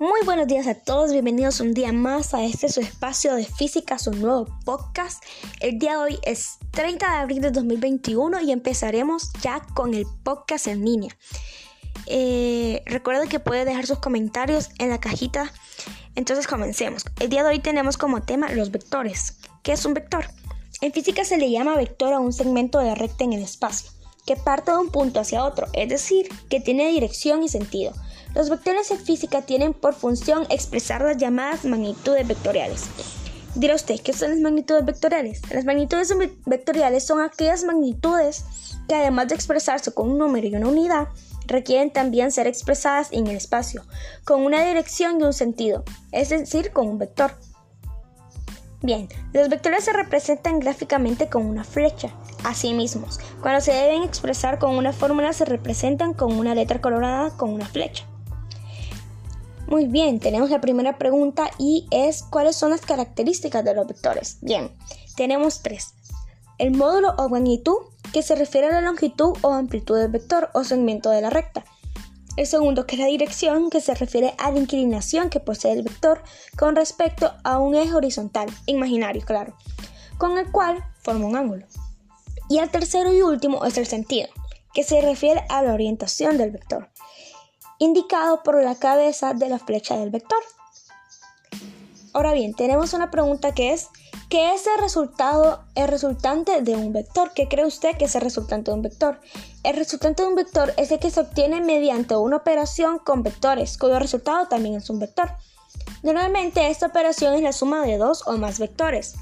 Muy buenos días a todos, bienvenidos un día más a este su espacio de física, su nuevo podcast. El día de hoy es 30 de abril de 2021 y empezaremos ya con el podcast en línea. Eh, recuerden que puede dejar sus comentarios en la cajita. Entonces comencemos. El día de hoy tenemos como tema los vectores. ¿Qué es un vector? En física se le llama vector a un segmento de recta en el espacio, que parte de un punto hacia otro, es decir, que tiene dirección y sentido. Los vectores en física tienen por función expresar las llamadas magnitudes vectoriales. Dirá usted, ¿qué son las magnitudes vectoriales? Las magnitudes vectoriales son aquellas magnitudes que además de expresarse con un número y una unidad, requieren también ser expresadas en el espacio, con una dirección y un sentido, es decir, con un vector. Bien, los vectores se representan gráficamente con una flecha, así mismos. Cuando se deben expresar con una fórmula se representan con una letra colorada con una flecha. Muy bien, tenemos la primera pregunta y es ¿cuáles son las características de los vectores? Bien, tenemos tres. El módulo o magnitud, que se refiere a la longitud o amplitud del vector o segmento de la recta. El segundo, que es la dirección, que se refiere a la inclinación que posee el vector con respecto a un eje horizontal, imaginario, claro, con el cual forma un ángulo. Y el tercero y último es el sentido, que se refiere a la orientación del vector indicado por la cabeza de la flecha del vector. Ahora bien, tenemos una pregunta que es, ¿qué es el resultado, el resultante de un vector? ¿Qué cree usted que es el resultante de un vector? El resultante de un vector es el que se obtiene mediante una operación con vectores, cuyo resultado también es un vector. Normalmente esta operación es la suma de dos o más vectores,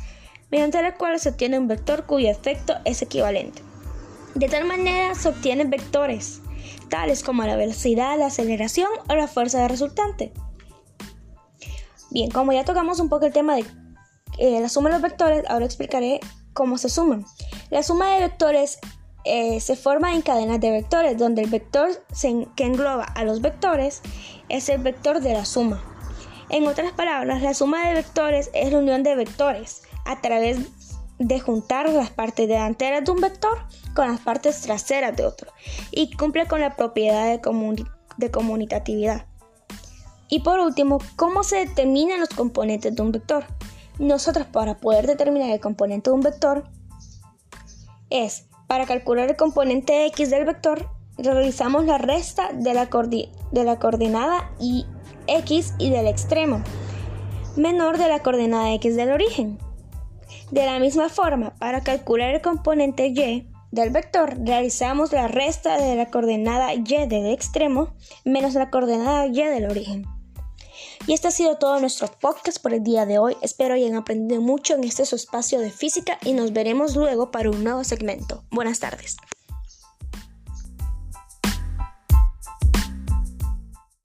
mediante la cual se obtiene un vector cuyo efecto es equivalente. De tal manera se obtienen vectores tales como la velocidad, la aceleración o la fuerza resultante. Bien, como ya tocamos un poco el tema de eh, la suma de los vectores, ahora explicaré cómo se suman. La suma de vectores eh, se forma en cadenas de vectores, donde el vector que engloba a los vectores es el vector de la suma. En otras palabras, la suma de vectores es la unión de vectores a través de juntar las partes delanteras de un vector con las partes traseras de otro y cumple con la propiedad de, de comunitatividad. Y por último, ¿cómo se determinan los componentes de un vector? Nosotros para poder determinar el componente de un vector es, para calcular el componente x del vector, realizamos la resta de la, de la coordenada y x y del extremo menor de la coordenada x del origen. De la misma forma, para calcular el componente y del vector, realizamos la resta de la coordenada y del extremo menos la coordenada y del origen. Y este ha sido todo nuestro podcast por el día de hoy. Espero hayan aprendido mucho en este su espacio de física y nos veremos luego para un nuevo segmento. Buenas tardes.